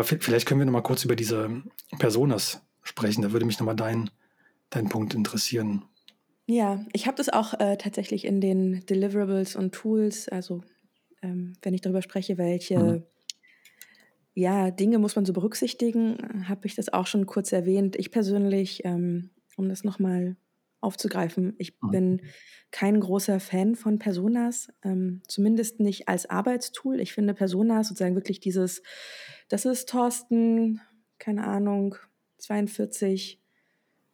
Aber vielleicht können wir noch mal kurz über diese Personas sprechen. Da würde mich noch mal dein, dein Punkt interessieren. Ja, ich habe das auch äh, tatsächlich in den Deliverables und Tools, also ähm, wenn ich darüber spreche, welche mhm. ja, Dinge muss man so berücksichtigen, habe ich das auch schon kurz erwähnt. Ich persönlich, ähm, um das nochmal aufzugreifen, ich mhm. bin kein großer Fan von Personas, ähm, zumindest nicht als Arbeitstool. Ich finde Personas sozusagen wirklich dieses, das ist Thorsten, keine Ahnung, 42,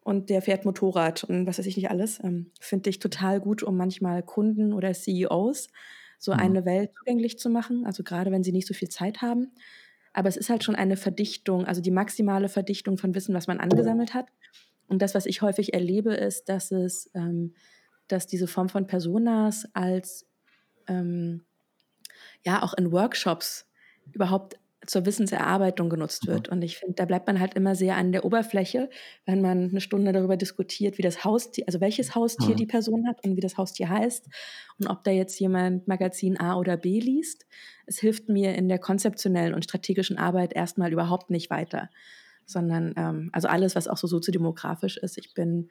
und der fährt Motorrad und was weiß ich nicht alles. Ähm, Finde ich total gut, um manchmal Kunden oder CEOs so mhm. eine Welt zugänglich zu machen, also gerade wenn sie nicht so viel Zeit haben. Aber es ist halt schon eine Verdichtung, also die maximale Verdichtung von Wissen, was man angesammelt hat. Und das, was ich häufig erlebe, ist, dass es, ähm, dass diese Form von Personas als ähm, ja auch in Workshops überhaupt zur Wissenserarbeitung genutzt wird. Und ich finde, da bleibt man halt immer sehr an der Oberfläche, wenn man eine Stunde darüber diskutiert, wie das Haustier, also welches Haustier mhm. die Person hat und wie das Haustier heißt und ob da jetzt jemand Magazin A oder B liest. Es hilft mir in der konzeptionellen und strategischen Arbeit erstmal überhaupt nicht weiter, sondern ähm, also alles, was auch so soziodemografisch ist. Ich bin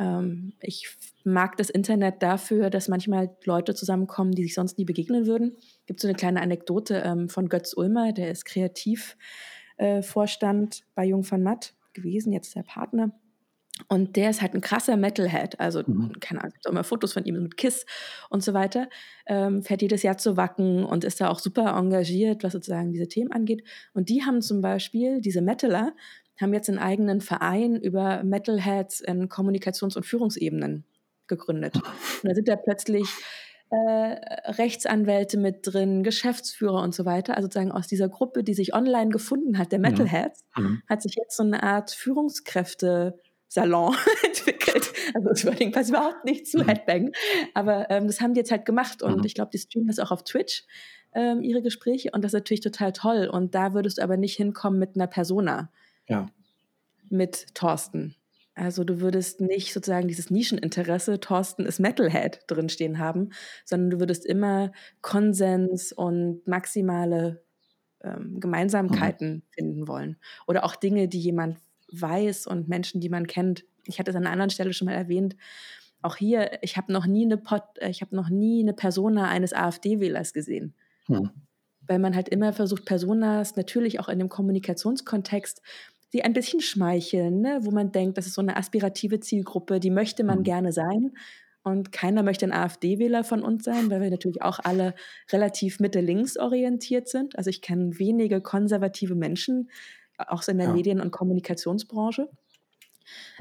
ähm, ich mag das Internet dafür, dass manchmal Leute zusammenkommen, die sich sonst nie begegnen würden. Es gibt so eine kleine Anekdote ähm, von Götz Ulmer, der ist Kreativvorstand äh, bei Jung von Matt gewesen, jetzt der Partner. Und der ist halt ein krasser Metalhead, also mhm. keine Ahnung, es gibt auch immer Fotos von ihm mit Kiss und so weiter. Ähm, fährt jedes Jahr zu Wacken und ist da auch super engagiert, was sozusagen diese Themen angeht. Und die haben zum Beispiel, diese Metaler, haben jetzt einen eigenen Verein über Metalheads in Kommunikations- und Führungsebenen gegründet. Und da sind da plötzlich äh, Rechtsanwälte mit drin, Geschäftsführer und so weiter. Also sozusagen aus dieser Gruppe, die sich online gefunden hat, der mhm. Metalheads, mhm. hat sich jetzt so eine Art Führungskräfte Salon entwickelt. Also das Wording passt überhaupt nicht zu mhm. Headbang. Aber ähm, das haben die jetzt halt gemacht und mhm. ich glaube, die streamen das auch auf Twitch, ähm, ihre Gespräche und das ist natürlich total toll. Und da würdest du aber nicht hinkommen mit einer Persona ja. Mit Thorsten. Also du würdest nicht sozusagen dieses Nischeninteresse, Thorsten ist Metalhead drinstehen haben, sondern du würdest immer Konsens und maximale ähm, Gemeinsamkeiten mhm. finden wollen. Oder auch Dinge, die jemand weiß und Menschen, die man kennt. Ich hatte es an einer anderen Stelle schon mal erwähnt. Auch hier, ich habe noch nie eine Pot, ich habe noch nie eine Persona eines AfD-Wählers gesehen. Mhm. Weil man halt immer versucht, Personas natürlich auch in dem Kommunikationskontext die ein bisschen schmeicheln, ne? wo man denkt, das ist so eine aspirative Zielgruppe, die möchte man mhm. gerne sein. Und keiner möchte ein AfD-Wähler von uns sein, weil wir natürlich auch alle relativ mitte-links orientiert sind. Also ich kenne wenige konservative Menschen, auch so in der ja. Medien- und Kommunikationsbranche.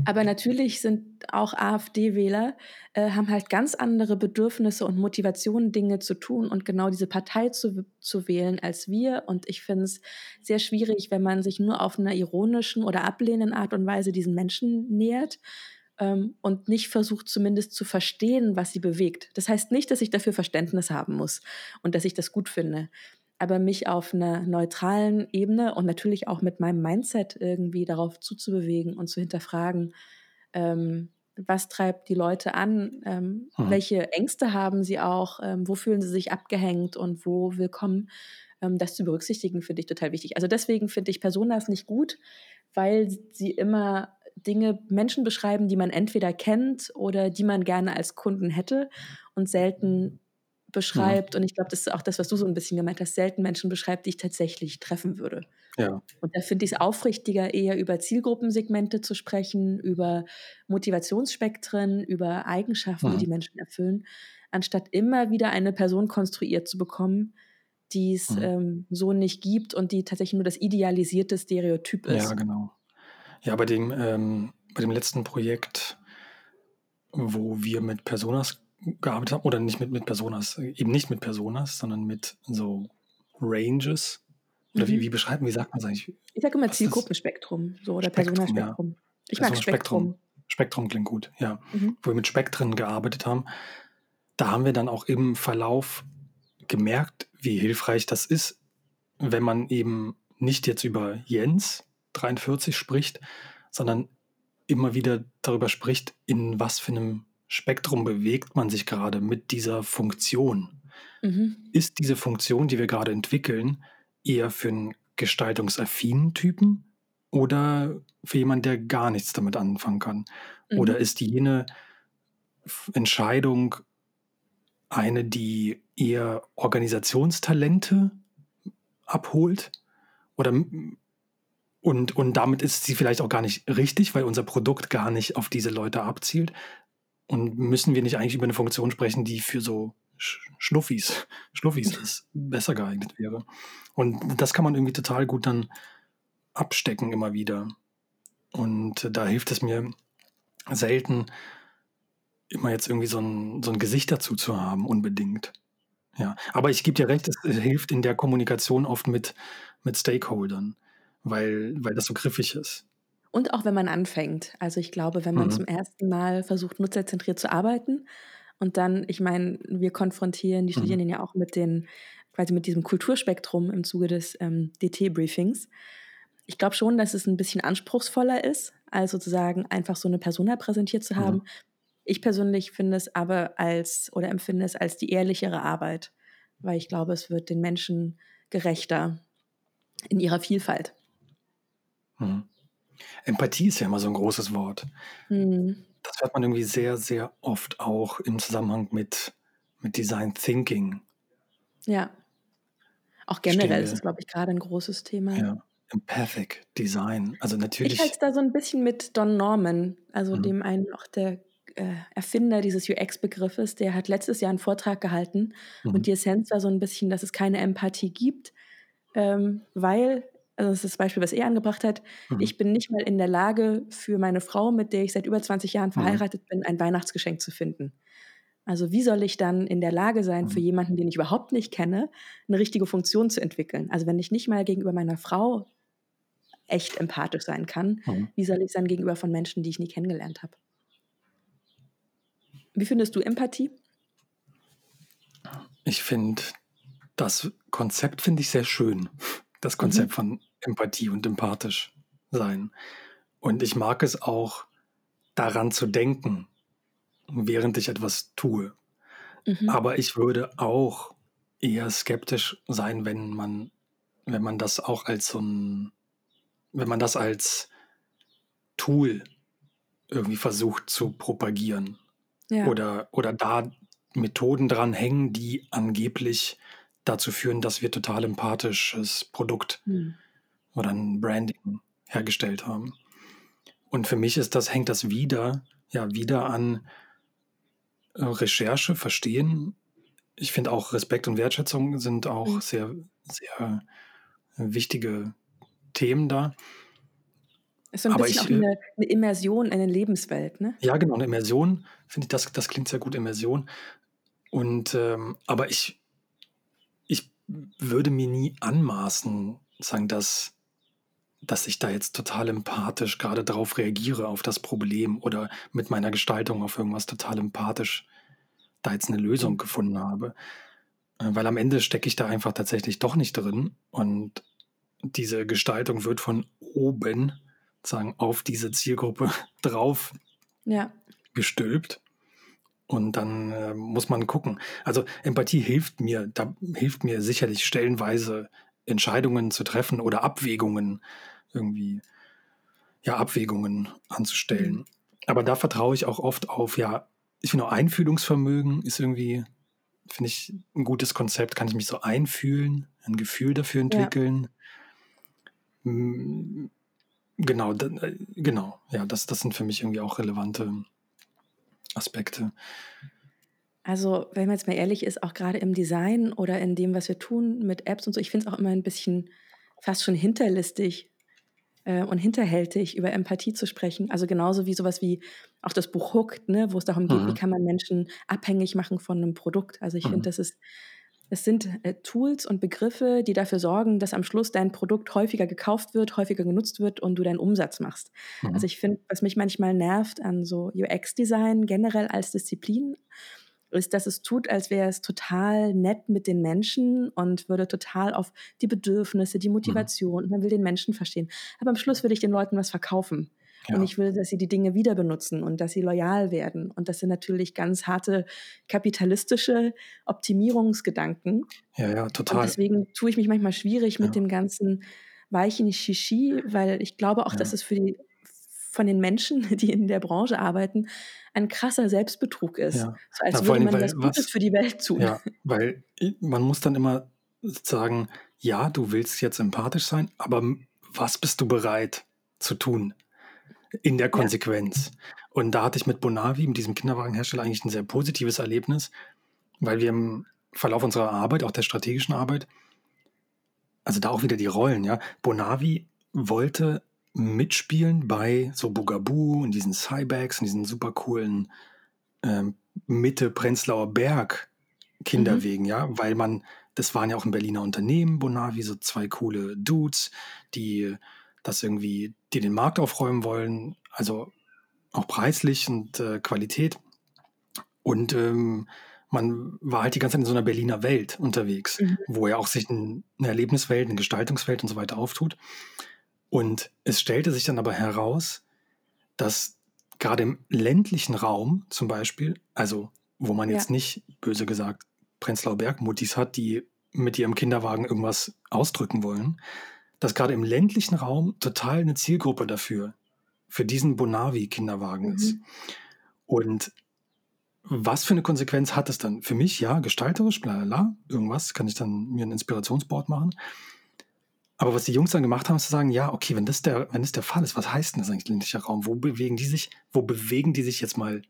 Aber natürlich sind auch AfD-Wähler, äh, haben halt ganz andere Bedürfnisse und Motivationen, Dinge zu tun und genau diese Partei zu, zu wählen als wir. Und ich finde es sehr schwierig, wenn man sich nur auf einer ironischen oder ablehnenden Art und Weise diesen Menschen nähert ähm, und nicht versucht zumindest zu verstehen, was sie bewegt. Das heißt nicht, dass ich dafür Verständnis haben muss und dass ich das gut finde aber mich auf einer neutralen Ebene und natürlich auch mit meinem Mindset irgendwie darauf zuzubewegen und zu hinterfragen, ähm, was treibt die Leute an, ähm, mhm. welche Ängste haben sie auch, ähm, wo fühlen sie sich abgehängt und wo willkommen, ähm, das zu berücksichtigen, finde ich total wichtig. Also deswegen finde ich Personas nicht gut, weil sie immer Dinge, Menschen beschreiben, die man entweder kennt oder die man gerne als Kunden hätte und selten beschreibt. Ja. Und ich glaube, das ist auch das, was du so ein bisschen gemeint hast, selten Menschen beschreibt, die ich tatsächlich treffen würde. Ja. Und da finde ich es aufrichtiger, eher über Zielgruppensegmente zu sprechen, über Motivationsspektren, über Eigenschaften, ja. die mhm. die Menschen erfüllen, anstatt immer wieder eine Person konstruiert zu bekommen, die es mhm. ähm, so nicht gibt und die tatsächlich nur das idealisierte Stereotyp ist. Ja, genau. Ja, bei dem, ähm, bei dem letzten Projekt, wo wir mit Personas gearbeitet haben, oder nicht mit, mit Personas, eben nicht mit Personas, sondern mit so Ranges. Oder mhm. wie, wie beschreiben, wie sagt man es eigentlich? Ich sage immer Zielgruppenspektrum, so oder Personaspektrum. Ja. Ich mag Spektrum. Spektrum. Spektrum klingt gut, ja. Mhm. Wo wir mit Spektren gearbeitet haben, da haben wir dann auch im Verlauf gemerkt, wie hilfreich das ist, wenn man eben nicht jetzt über Jens 43 spricht, sondern immer wieder darüber spricht, in was für einem Spektrum bewegt man sich gerade mit dieser Funktion? Mhm. Ist diese Funktion, die wir gerade entwickeln, eher für einen gestaltungsaffinen Typen oder für jemanden, der gar nichts damit anfangen kann? Mhm. Oder ist jene Entscheidung eine, die eher Organisationstalente abholt? Oder und, und damit ist sie vielleicht auch gar nicht richtig, weil unser Produkt gar nicht auf diese Leute abzielt. Und müssen wir nicht eigentlich über eine Funktion sprechen, die für so Schnuffis, Schnuffis ist, besser geeignet wäre? Und das kann man irgendwie total gut dann abstecken immer wieder. Und da hilft es mir selten, immer jetzt irgendwie so ein, so ein Gesicht dazu zu haben, unbedingt. Ja, aber ich gebe dir recht, es hilft in der Kommunikation oft mit, mit Stakeholdern, weil, weil das so griffig ist. Und auch wenn man anfängt. Also ich glaube, wenn man mhm. zum ersten Mal versucht, nutzerzentriert zu arbeiten und dann, ich meine, wir konfrontieren die mhm. Studierenden mhm. ja auch mit den, quasi mit diesem Kulturspektrum im Zuge des ähm, DT-Briefings. Ich glaube schon, dass es ein bisschen anspruchsvoller ist, als sozusagen einfach so eine Persona präsentiert zu haben, mhm. Ich persönlich finde es aber als oder empfinde es als die ehrlichere Arbeit, weil ich glaube, es wird den Menschen gerechter in ihrer Vielfalt. Hm. Empathie ist ja immer so ein großes Wort. Hm. Das hört man irgendwie sehr, sehr oft auch im Zusammenhang mit, mit Design Thinking. Ja. Auch generell ist es, glaube ich, gerade ein großes Thema. Ja. Empathic Design. Also natürlich. Ich halte es da so ein bisschen mit Don Norman, also mhm. dem einen auch der äh, Erfinder dieses UX-Begriffes, der hat letztes Jahr einen Vortrag gehalten mhm. und die Essenz war so ein bisschen, dass es keine Empathie gibt, ähm, weil, also das ist das Beispiel, was er angebracht hat, mhm. ich bin nicht mal in der Lage, für meine Frau, mit der ich seit über 20 Jahren mhm. verheiratet mhm. bin, ein Weihnachtsgeschenk zu finden. Also wie soll ich dann in der Lage sein, für mhm. jemanden, den ich überhaupt nicht kenne, eine richtige Funktion zu entwickeln? Also wenn ich nicht mal gegenüber meiner Frau echt empathisch sein kann, mhm. wie soll ich sein gegenüber von Menschen, die ich nie kennengelernt habe? Wie findest du Empathie? Ich finde, das Konzept finde ich sehr schön. Das Konzept mhm. von Empathie und empathisch sein. Und ich mag es auch, daran zu denken, während ich etwas tue. Mhm. Aber ich würde auch eher skeptisch sein, wenn man, wenn man das auch als so ein, wenn man das als Tool irgendwie versucht zu propagieren. Ja. Oder, oder da Methoden dran hängen, die angeblich dazu führen, dass wir total empathisches Produkt hm. Oder ein Branding hergestellt haben. Und für mich ist das, hängt das wieder, ja, wieder an äh, Recherche, Verstehen. Ich finde auch Respekt und Wertschätzung sind auch mhm. sehr, sehr wichtige Themen da. Ist so ein Aber bisschen ich, auch eine, eine Immersion in eine Lebenswelt, ne? Ja, genau, eine Immersion, finde ich, das, das klingt sehr gut, Immersion. Und ähm, aber ich, ich würde mir nie anmaßen, sagen, dass, dass ich da jetzt total empathisch gerade darauf reagiere, auf das Problem oder mit meiner Gestaltung auf irgendwas total empathisch da jetzt eine Lösung gefunden habe. Äh, weil am Ende stecke ich da einfach tatsächlich doch nicht drin. Und diese Gestaltung wird von oben sagen, auf diese Zielgruppe drauf ja. gestülpt. Und dann äh, muss man gucken. Also Empathie hilft mir, da hilft mir sicherlich stellenweise Entscheidungen zu treffen oder Abwägungen irgendwie, ja, Abwägungen anzustellen. Mhm. Aber da vertraue ich auch oft auf, ja, ich finde auch Einfühlungsvermögen ist irgendwie, finde ich, ein gutes Konzept. Kann ich mich so einfühlen, ein Gefühl dafür entwickeln? Ja. Genau, äh, genau. Ja, das, das sind für mich irgendwie auch relevante Aspekte. Also, wenn man jetzt mal ehrlich ist, auch gerade im Design oder in dem, was wir tun mit Apps und so, ich finde es auch immer ein bisschen fast schon hinterlistig äh, und hinterhältig, über Empathie zu sprechen. Also genauso wie sowas wie auch das Buch Hooked, ne, wo es darum geht, mhm. wie kann man Menschen abhängig machen von einem Produkt. Also ich mhm. finde, das ist es sind äh, Tools und Begriffe, die dafür sorgen, dass am Schluss dein Produkt häufiger gekauft wird, häufiger genutzt wird und du deinen Umsatz machst. Mhm. Also ich finde, was mich manchmal nervt an so UX-Design generell als Disziplin, ist, dass es tut, als wäre es total nett mit den Menschen und würde total auf die Bedürfnisse, die mhm. Motivation, mhm. man will den Menschen verstehen. Aber am Schluss will ich den Leuten was verkaufen. Ja. Und ich will, dass sie die Dinge wieder benutzen und dass sie loyal werden. Und das sind natürlich ganz harte kapitalistische Optimierungsgedanken. Ja, ja, total. Und deswegen tue ich mich manchmal schwierig mit ja. dem ganzen weichen Shishi, weil ich glaube auch, Ja. dass es für die von den Menschen, die in der Branche arbeiten, ein krasser Selbstbetrug ist. Ja. So als vor würde man was weil Gutes was für die Welt tun. ja, weil man muss dann immer sagen: „Ja, du willst jetzt empathisch sein, aber was bist du bereit zu tun in der Ja. Konsequenz?“ Und da hatte ich mit Bonavi, mit diesem Kinderwagenhersteller, eigentlich ein sehr positives Erlebnis, weil wir im Verlauf unserer Arbeit, auch der strategischen Arbeit also da auch wieder die Rollen, ja. Bonavi wollte mitspielen bei so Bugaboo und diesen Cybags und diesen super coolen, ähm, Mitte-Prenzlauer Berg Mhm. Kinderwegen, ja, weil man das waren ja auch 'n Berliner Unternehmen, Bonavi, so 2 coole Dudes, die das irgendwie die den Markt aufräumen wollen, also auch preislich und, äh, Qualität. Und, ähm, man war halt die ganze Zeit in so 'ner Berliner Welt unterwegs, Mhm. wo ja auch sich 'n 'ne Erlebniswelt, 'ne Gestaltungswelt und so weiter auftut. Und es stellte sich dann aber heraus, dass grade im ländlichen Raum zum Beispiel, also wo man Ja. jetzt nicht, böse gesagt, Prenzlauer Berg-Muttis hat, die mit ihrem Kinderwagen irgendwas ausdrücken wollen, dass grade im ländlichen Raum total 'ne Zielgruppe dafür für diesen Bonavi-Kinderwagen ist. Mhm. Und was für 'ne Konsequenz hat es dann? Für mich, ja, gestalterisch, bla bla irgendwas, kann ich dann mir 'n Inspirationsboard machen. Aber was die Jungs dann gemacht haben, ist zu sagen: „Ja, okay, wenn das der wenn das der Fall ist, was heißt denn das eigentlich ländlicher Raum? Wo bewegen die sich wo bewegen die sich jetzt mal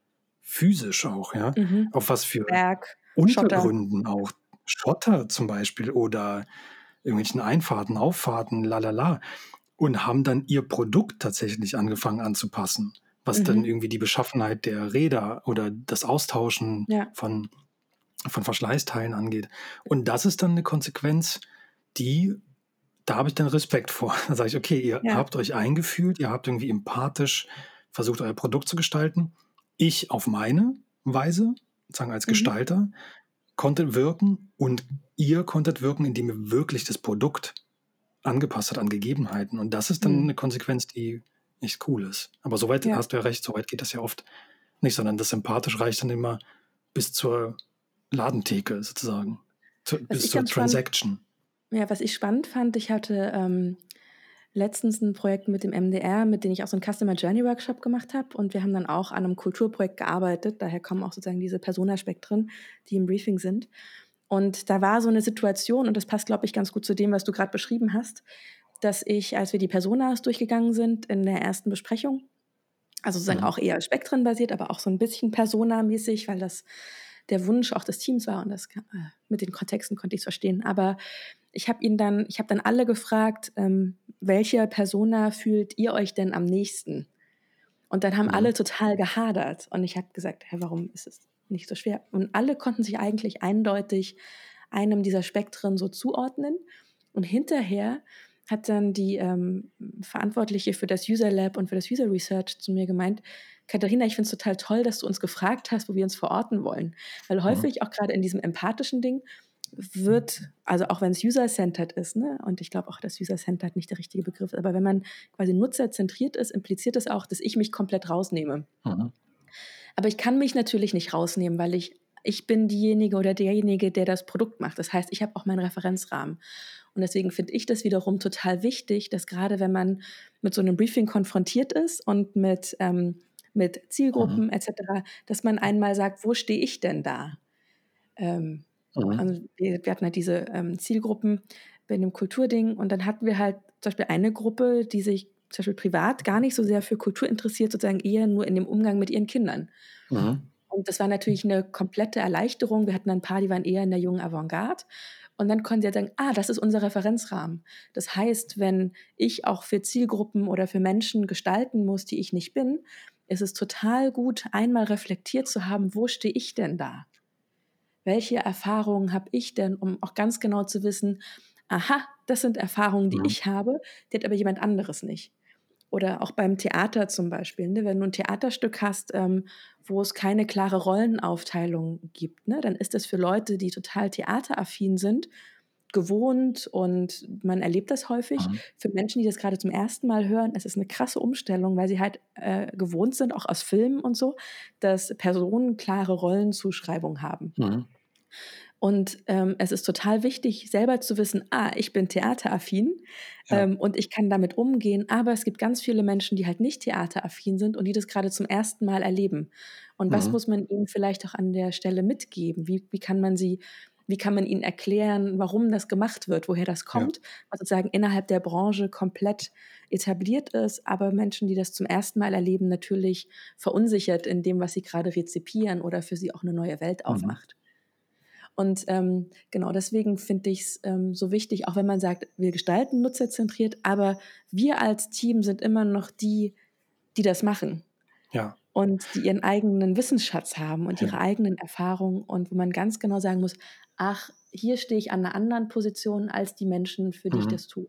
physisch auch, ja? Mhm. Auf was für Berg, Schotter. Untergründen auch? Schotter zum Beispiel oder irgendwelchen Einfahrten, Auffahrten, la la la.“ Und haben dann ihr Produkt tatsächlich angefangen anzupassen, was dann Mhm. irgendwie die Beschaffenheit der Räder oder das Austauschen Ja. von von Verschleißteilen angeht. Und das ist dann 'ne Konsequenz, die da habe ich dann Respekt vor. Da sage ich: „Okay, ihr Ja. habt euch eingefühlt, ihr habt irgendwie empathisch versucht, euer Produkt zu gestalten. Ich auf meine Weise, sozusagen als Mhm. Gestalter, konnte wirken und ihr konntet wirken, indem ihr wirklich das Produkt angepasst habt an Gegebenheiten.“ Und das ist dann Mhm. 'ne Konsequenz, die echt cool ist. Aber so weit Ja. hast du ja recht, so weit geht das ja oft nicht, sondern das empathisch reicht dann immer bis zur Ladentheke sozusagen, zu bis zur Transaction. Ja, was ich spannend fand, ich hatte, ähm, letztens 'n Projekt mit dem MDR, mit denen ich auch so 'n Customer Journey Workshop gemacht habe und wir haben dann auch an 'nem Kulturprojekt gearbeitet. Daher kommen auch sozusagen diese Personaspektren, die im Briefing sind. Und da war so 'ne Situation und das passt, glaube ich, ganz gut zu dem, was du grad beschrieben hast, dass ich, als wir die Personas durchgegangen sind in der ersten Besprechung also sozusagen Mhm. auch eher spektrenbasiert, aber auch so 'n bisschen Persona-mäßig, weil das der Wunsch auch des Teams war und das äh, mit den Kontexten konnte ich's verstehen. Aber ich habe ihn dann ich habe dann alle gefragt, ähm: „Welcher Persona fühlt ihr euch denn am nächsten?“ Und dann haben Mhm. alle total gehadert und ich habe gesagt: „Hä, warum ist es nicht so schwer?“ Und alle konnten sich eigentlich eindeutig einem dieser Spektren so zuordnen. Und hinterher hat dann die, ähm, Verantwortliche für das User Lab und für das User Research zu mir gemeint: „Katharina, ich finde es total toll, dass du uns gefragt hast, wo wir uns verorten wollen.“ Weil Mhm. häufig auch grade in diesem empathischen Ding wird also auch wenn's user-centered ist, ne, und ich glaube auch, dass user-centered nicht der richtige Begriff ist, aber wenn man quasi nutzerzentriert ist, impliziert das auch, dass ich mich komplett rausnehme. Mhm. Aber ich kann mich natürlich nicht rausnehmen, weil ich ich bin diejenige oder derjenige, der das Produkt macht. Das heißt, ich habe auch meinen Referenzrahmen. Und deswegen finde ich das wiederum total wichtig, dass grade wenn man mit so 'nem Briefing konfrontiert ist und mit, ähm mit Mhm. Zielgruppen et cetera, dass man einmal sagt: „Wo stehe ich denn da?“ Ähm, Mhm. also wir wir hatten halt diese, ähm, Zielgruppen bei dem Kulturding und dann hatten wir halt zum Beispiel eine Gruppe, die sich zum Beispiel privat gar nicht so sehr für Kultur interessiert, sozusagen eher nur in dem Umgang mit ihren Kindern. Mhm. Und das war natürlich 'ne komplette Erleichterung. Wir hatten dann 'n paar, die waren eher in der jungen Avantgarde. Und dann konnten sie halt sagen: „Ah, das ist unser Referenzrahmen.“ Das heißt, wenn ich auch für Zielgruppen oder für Menschen gestalten muss, die ich nicht bin, ist es total gut, einmal reflektiert zu haben: „Wo stehe ich denn da? Welche Erfahrungen habe ich denn?“ Um auch ganz genau zu wissen: „Aha, das sind Erfahrungen, die Mhm. ich habe, die hat aber jemand anderes nicht.“ Oder auch beim Theater zum Beispiel, ne? Wenn du 'n Theaterstück hast, ähm, wo es keine klare Rollenaufteilung gibt, ne, dann ist das für Leute, die total theateraffin sind, gewohnt und man erlebt das häufig. Mhm. Für Menschen, die das grade zum ersten Mal hören, ist es 'ne krasse Umstellung, weil sie halt, äh, gewohnt sind, auch aus Filmen und so, dass Personen klare Rollenzuschreibung haben. Mhm. Und ähm, es ist total wichtig, selber zu wissen, ah, ich bin theateraffin ja. ähm, und ich kann damit umgehen. Aber es gibt ganz viele Menschen, die halt nicht theateraffin sind und die das gerade zum ersten Mal erleben. Und mhm. was muss man ihnen vielleicht auch an der Stelle mitgeben? Wie, wie kann man sie wie kann man ihnen erklären, warum das gemacht wird, woher das kommt, ja. was sozusagen innerhalb der Branche komplett etabliert ist, aber Menschen, die das zum ersten Mal erleben, natürlich verunsichert in dem, was sie gerade rezipieren oder für sie auch eine neue Welt mhm. aufmacht. Und ähm, genau deswegen finde ich es ähm, so wichtig, auch wenn man sagt, wir gestalten nutzerzentriert, aber wir als Team sind immer noch die, die das machen. Ja. Und die ihren eigenen Wissensschatz haben und ja. ihre eigenen Erfahrungen und wo man ganz genau sagen muss, ach, hier stehe ich an einer anderen Position als die Menschen, für die mhm. ich das tue.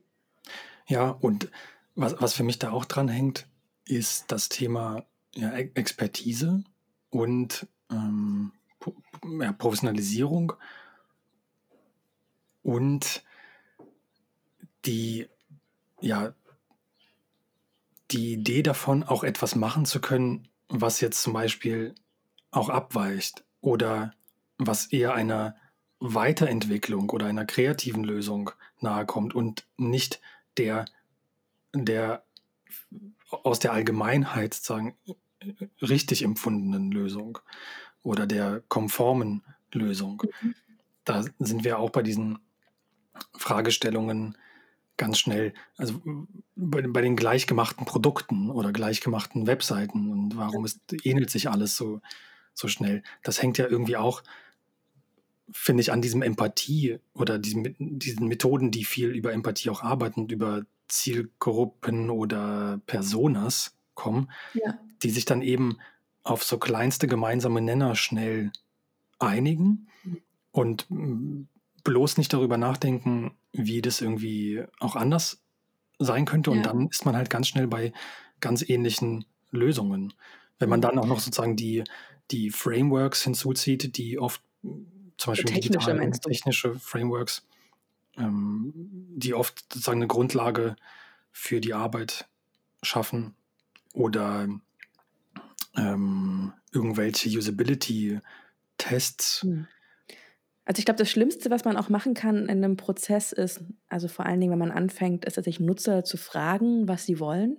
Ja, und was, was für mich da auch dran hängt, ist das Thema ja, Expertise und ähm, ja, Professionalisierung und die, ja, die Idee davon, auch etwas machen zu können, was jetzt zum Beispiel auch abweicht oder was eher einer Weiterentwicklung oder einer kreativen Lösung nahekommt und nicht der, der aus der Allgemeinheit sozusagen richtig empfundenen Lösung oder der konformen Lösung. Mhm. Da sind wir auch bei diesen Fragestellungen ganz schnell, also bei, bei, den gleichgemachten Produkten oder gleichgemachten Webseiten und warum ist, ähnelt sich alles so, so schnell. Das hängt ja irgendwie auch finde ich, an diesem Empathie oder diesem, diesen Methoden, die viel über Empathie auch arbeiten über Zielgruppen oder Personas kommen, ja. die sich dann eben auf so kleinste gemeinsame Nenner schnell einigen und bloß nicht darüber nachdenken, wie das irgendwie auch anders sein könnte. Ja. Und dann ist man halt ganz schnell bei ganz ähnlichen Lösungen. Wenn man dann auch noch sozusagen die, die Frameworks hinzuzieht, die oft zum Beispiel technische, digitale, technische Frameworks, ähm, die oft sozusagen eine Grundlage für die Arbeit schaffen oder ähm, irgendwelche Usability-Tests. Hm. Also ich glaube, das Schlimmste, was man auch machen kann in einem Prozess ist, also vor allen Dingen, wenn man anfängt, ist tatsächlich Nutzer zu fragen, was sie wollen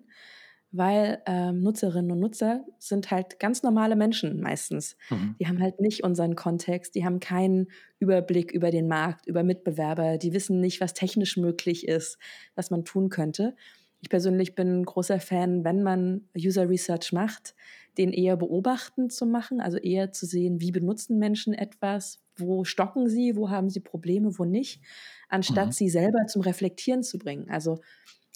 weil ähm, Nutzerinnen und Nutzer sind halt ganz normale Menschen meistens. Mhm. Die haben halt nicht unseren Kontext, die haben keinen Überblick über den Markt, über Mitbewerber, die wissen nicht, was technisch möglich ist, was man tun könnte. Ich persönlich bin ein großer Fan, wenn man User Research macht, den eher beobachtend zu machen, also eher zu sehen, wie benutzen Menschen etwas, wo stocken sie, wo haben sie Probleme, wo nicht, anstatt mhm. sie selber zum Reflektieren zu bringen. Also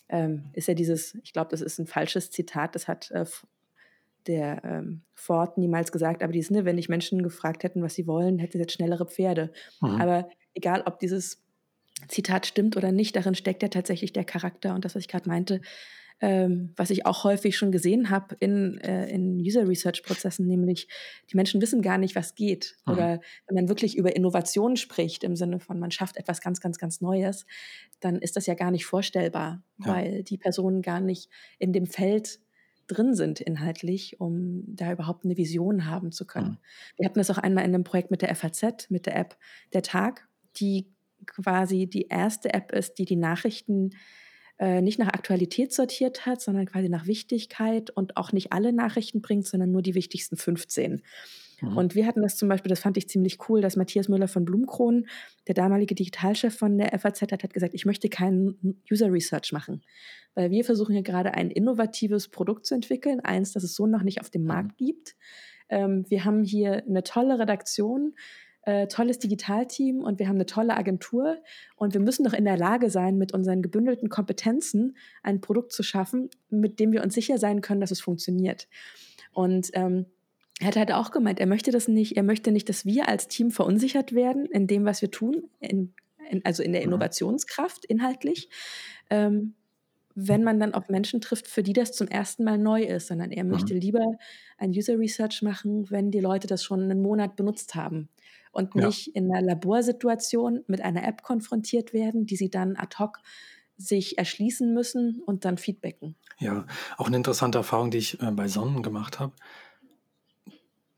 ähm, ist ja dieses, ich glaube, das ist ein falsches Zitat, das hat äh, der ähm, Ford niemals gesagt, aber dieses, ne, wenn ich Menschen gefragt hätten, was sie wollen, hätte jetzt schnellere Pferde. Mhm. Aber egal, ob dieses Zitat stimmt oder nicht, darin steckt ja tatsächlich der Charakter und das, was ich gerade meinte, ähm, was ich auch häufig schon gesehen habe in, äh, in User Research Prozessen, nämlich die Menschen wissen gar nicht, was geht. Mhm. Oder wenn man wirklich über Innovation spricht, im Sinne von man schafft etwas ganz, ganz, ganz Neues, dann ist das ja gar nicht vorstellbar, ja. weil die Personen gar nicht in dem Feld drin sind inhaltlich, um da überhaupt eine Vision haben zu können. Mhm. Wir hatten das auch einmal in einem Projekt mit der FAZ, mit der App Der Tag, die quasi die erste App ist, die die Nachrichten äh, nicht nach Aktualität sortiert hat, sondern quasi nach Wichtigkeit und auch nicht alle Nachrichten bringt, sondern nur die wichtigsten 15. Mhm. Und wir hatten das zum Beispiel, das fand ich ziemlich cool, dass Matthias Müller von Blumkron, der damalige Digitalchef von der FAZ, hat, hat gesagt, ich möchte keinen User Research machen. Weil wir versuchen hier gerade ein innovatives Produkt zu entwickeln, eins, das es so noch nicht auf dem mhm. Markt gibt. Ähm, wir haben hier eine tolle Redaktion, äh, tolles Digitalteam und wir haben eine tolle Agentur und wir müssen doch in der Lage sein, mit unseren gebündelten Kompetenzen ein Produkt zu schaffen, mit dem wir uns sicher sein können, dass es funktioniert. Und ähm, er hat halt auch gemeint, er möchte das nicht, er möchte nicht, dass wir als Team verunsichert werden in dem, was wir tun, in, in, also in der mhm. Innovationskraft inhaltlich. Ähm, wenn man dann auf Menschen trifft, für die das zum ersten Mal neu ist, sondern er möchte mhm. lieber ein User Research machen, wenn die Leute das schon einen Monat benutzt haben und ja. nicht in einer Laborsituation mit einer App konfrontiert werden, die sie dann ad hoc sich erschließen müssen und dann feedbacken. Ja, auch eine interessante Erfahrung, die ich äh, bei Sonnen gemacht habe.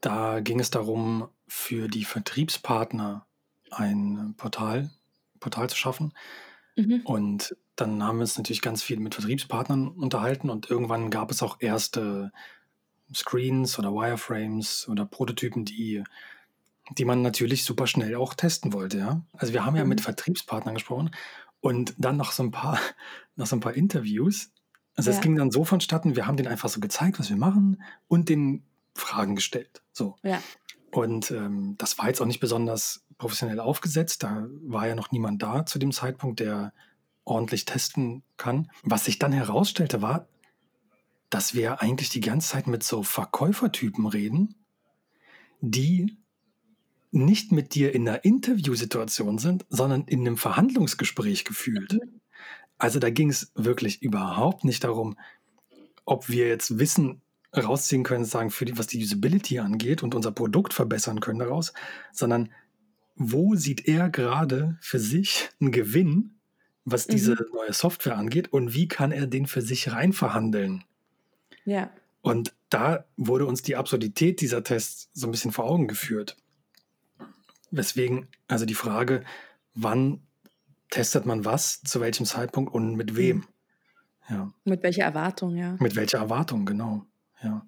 Da ging es darum, für die Vertriebspartner ein Portal, Portal zu schaffen. Mhm. Und dann haben wir uns natürlich ganz viel mit Vertriebspartnern unterhalten und irgendwann gab es auch erste Screens oder Wireframes oder Prototypen, die, die man natürlich super schnell auch testen wollte. Ja? Also wir haben ja mit Mhm. Vertriebspartnern gesprochen und dann noch so ein paar, noch so ein paar Interviews. Also es Ja. ging dann so vonstatten, wir haben denen einfach so gezeigt, was wir machen und den Fragen gestellt. So. Ja. Und ähm, das war jetzt auch nicht besonders professionell aufgesetzt. Da war ja noch niemand da zu dem Zeitpunkt, der ordentlich testen kann. Was sich dann herausstellte, war, dass wir eigentlich die ganze Zeit mit so Verkäufertypen reden, die nicht mit dir in einer Interviewsituation sind, sondern in einem Verhandlungsgespräch gefühlt. Mhm. Also da ging es wirklich überhaupt nicht darum, ob wir jetzt Wissen rausziehen können, sagen, für die, was die Usability angeht und unser Produkt verbessern können daraus, sondern wo sieht er gerade für sich einen Gewinn, was diese Mhm. neue Software angeht und wie kann er den für sich rein verhandeln? Ja. Und da wurde uns die Absurdität dieser Tests so ein bisschen vor Augen geführt. Weswegen, also die Frage, wann testet man was, zu welchem Zeitpunkt und mit wem? Mhm. Ja, Mit welcher Erwartung, ja. mit welcher Erwartung, genau. Ja.